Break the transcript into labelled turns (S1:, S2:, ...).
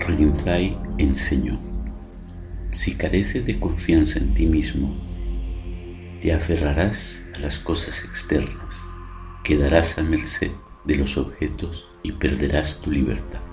S1: Freudenfly enseñó, si careces de confianza en ti mismo, te aferrarás a las cosas externas, quedarás a merced de los objetos y perderás tu libertad.